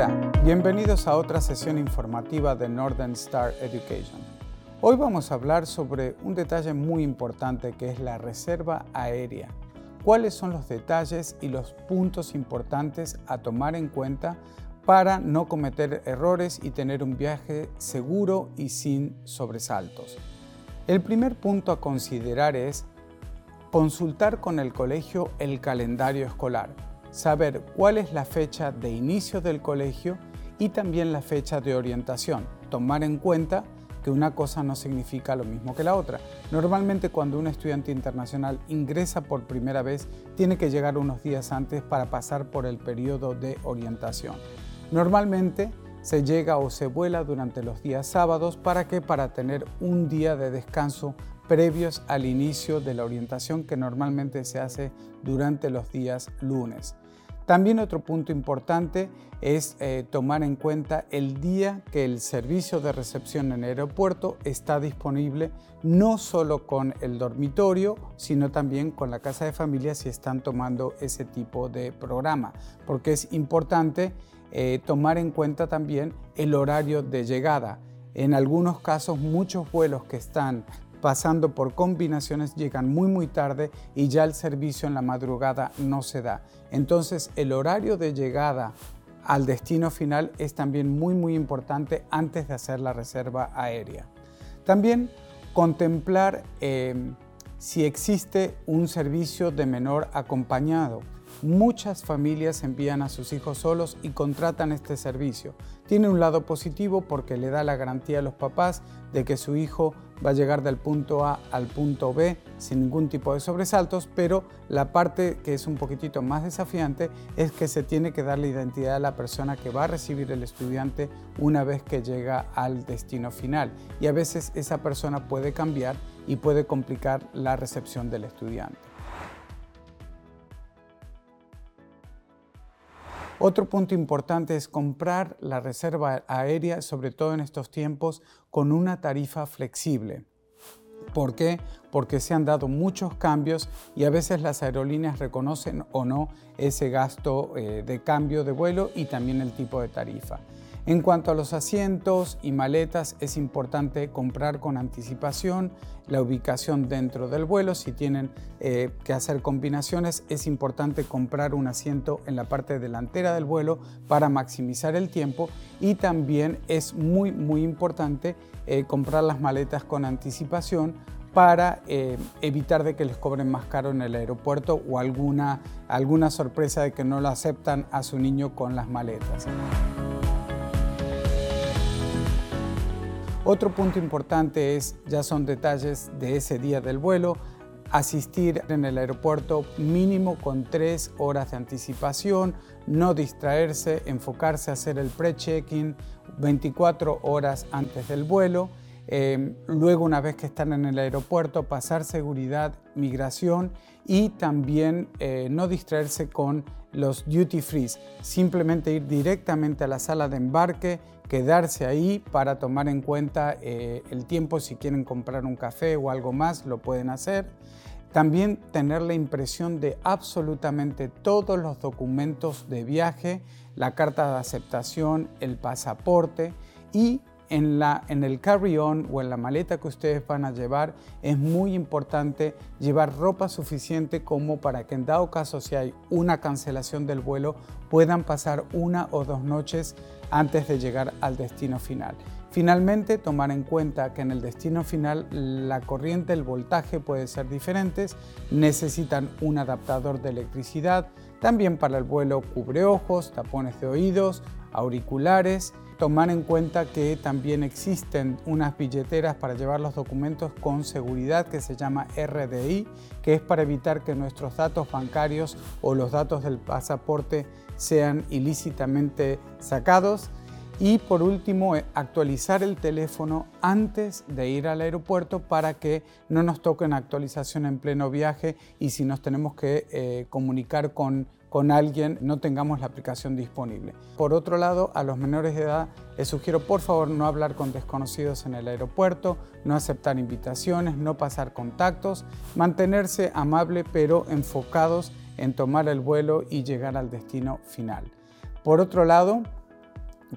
Hola, bienvenidos a otra sesión informativa de Northern Star Education. Hoy vamos a hablar sobre un detalle muy importante que es la reserva aérea. ¿Cuáles son los detalles y los puntos importantes a tomar en cuenta para no cometer errores y tener un viaje seguro y sin sobresaltos? El primer punto a considerar es consultar con el colegio el calendario escolar saber cuál es la fecha de inicio del colegio y también la fecha de orientación. Tomar en cuenta que una cosa no significa lo mismo que la otra. Normalmente cuando un estudiante internacional ingresa por primera vez, tiene que llegar unos días antes para pasar por el periodo de orientación. Normalmente se llega o se vuela durante los días sábados para que para tener un día de descanso previos al inicio de la orientación que normalmente se hace durante los días lunes. También otro punto importante es eh, tomar en cuenta el día que el servicio de recepción en el aeropuerto está disponible, no solo con el dormitorio, sino también con la casa de familia si están tomando ese tipo de programa, porque es importante eh, tomar en cuenta también el horario de llegada. En algunos casos, muchos vuelos que están pasando por combinaciones llegan muy muy tarde y ya el servicio en la madrugada no se da. Entonces el horario de llegada al destino final es también muy muy importante antes de hacer la reserva aérea. También contemplar eh, si existe un servicio de menor acompañado. Muchas familias envían a sus hijos solos y contratan este servicio. Tiene un lado positivo porque le da la garantía a los papás de que su hijo va a llegar del punto A al punto B sin ningún tipo de sobresaltos, pero la parte que es un poquitito más desafiante es que se tiene que dar la identidad a la persona que va a recibir el estudiante una vez que llega al destino final. Y a veces esa persona puede cambiar y puede complicar la recepción del estudiante. Otro punto importante es comprar la reserva aérea, sobre todo en estos tiempos, con una tarifa flexible. ¿Por qué? Porque se han dado muchos cambios y a veces las aerolíneas reconocen o no ese gasto eh, de cambio de vuelo y también el tipo de tarifa. En cuanto a los asientos y maletas, es importante comprar con anticipación la ubicación dentro del vuelo. Si tienen eh, que hacer combinaciones, es importante comprar un asiento en la parte delantera del vuelo para maximizar el tiempo y también es muy, muy importante eh, comprar las maletas con anticipación para eh, evitar de que les cobren más caro en el aeropuerto o alguna, alguna sorpresa de que no lo aceptan a su niño con las maletas. Otro punto importante es, ya son detalles de ese día del vuelo, asistir en el aeropuerto mínimo con tres horas de anticipación, no distraerse, enfocarse a hacer el pre-check-in 24 horas antes del vuelo. Eh, luego, una vez que están en el aeropuerto, pasar seguridad, migración y también eh, no distraerse con los duty free, simplemente ir directamente a la sala de embarque, quedarse ahí para tomar en cuenta eh, el tiempo si quieren comprar un café o algo más, lo pueden hacer. También tener la impresión de absolutamente todos los documentos de viaje, la carta de aceptación, el pasaporte y en, el carry-on o en la maleta que ustedes van a llevar es muy importante llevar ropa suficiente como para que en dado caso si hay una cancelación del vuelo puedan pasar una o dos noches antes de llegar al destino final. Finalmente, tomar en cuenta que en el destino final la corriente, el voltaje puede ser diferentes, necesitan un adaptador de electricidad, también para el vuelo cubreojos, tapones de oídos, auriculares, tomar en cuenta que también existen unas billeteras para llevar los documentos con seguridad que se llama RDI, que es para evitar que nuestros datos bancarios o los datos del pasaporte sean ilícitamente sacados. Y por último, eh, actualizar el teléfono antes de ir al aeropuerto para que no nos toquen actualización en pleno viaje y si nos tenemos que eh, comunicar con con alguien no tengamos la aplicación disponible. Por otro lado, a los menores de edad les sugiero por favor no hablar con desconocidos en el aeropuerto, no aceptar invitaciones, no pasar contactos, mantenerse amable pero enfocados en tomar el vuelo y llegar al destino final. Por otro lado,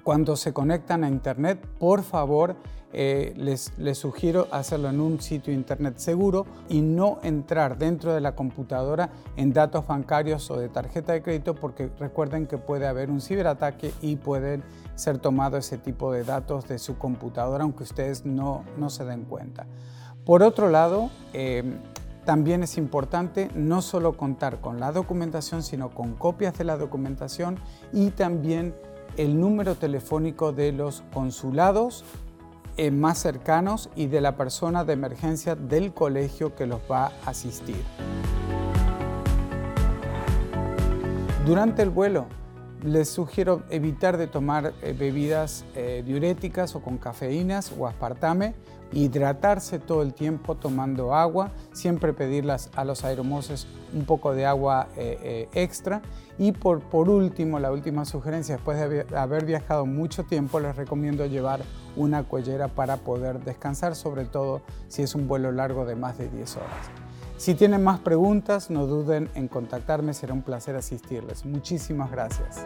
cuando se conectan a Internet, por favor, eh, les, sugiero hacerlo en un sitio Internet seguro y no entrar dentro de la computadora en datos bancarios o de tarjeta de crédito porque recuerden que puede haber un ciberataque y pueden ser tomados ese tipo de datos de su computadora aunque ustedes no, no se den cuenta. Por otro lado, eh, también es importante no solo contar con la documentación, sino con copias de la documentación y también el número telefónico de los consulados eh, más cercanos y de la persona de emergencia del colegio que los va a asistir. Durante el vuelo, les sugiero evitar de tomar eh, bebidas eh, diuréticas o con cafeínas o aspartame, hidratarse todo el tiempo tomando agua, siempre pedirlas a los aeromoses un poco de agua eh, extra. Y por, por último, la última sugerencia, después de haber viajado mucho tiempo, les recomiendo llevar una cuellera para poder descansar, sobre todo si es un vuelo largo de más de 10 horas. Si tienen más preguntas, no duden en contactarme, será un placer asistirles. Muchísimas gracias.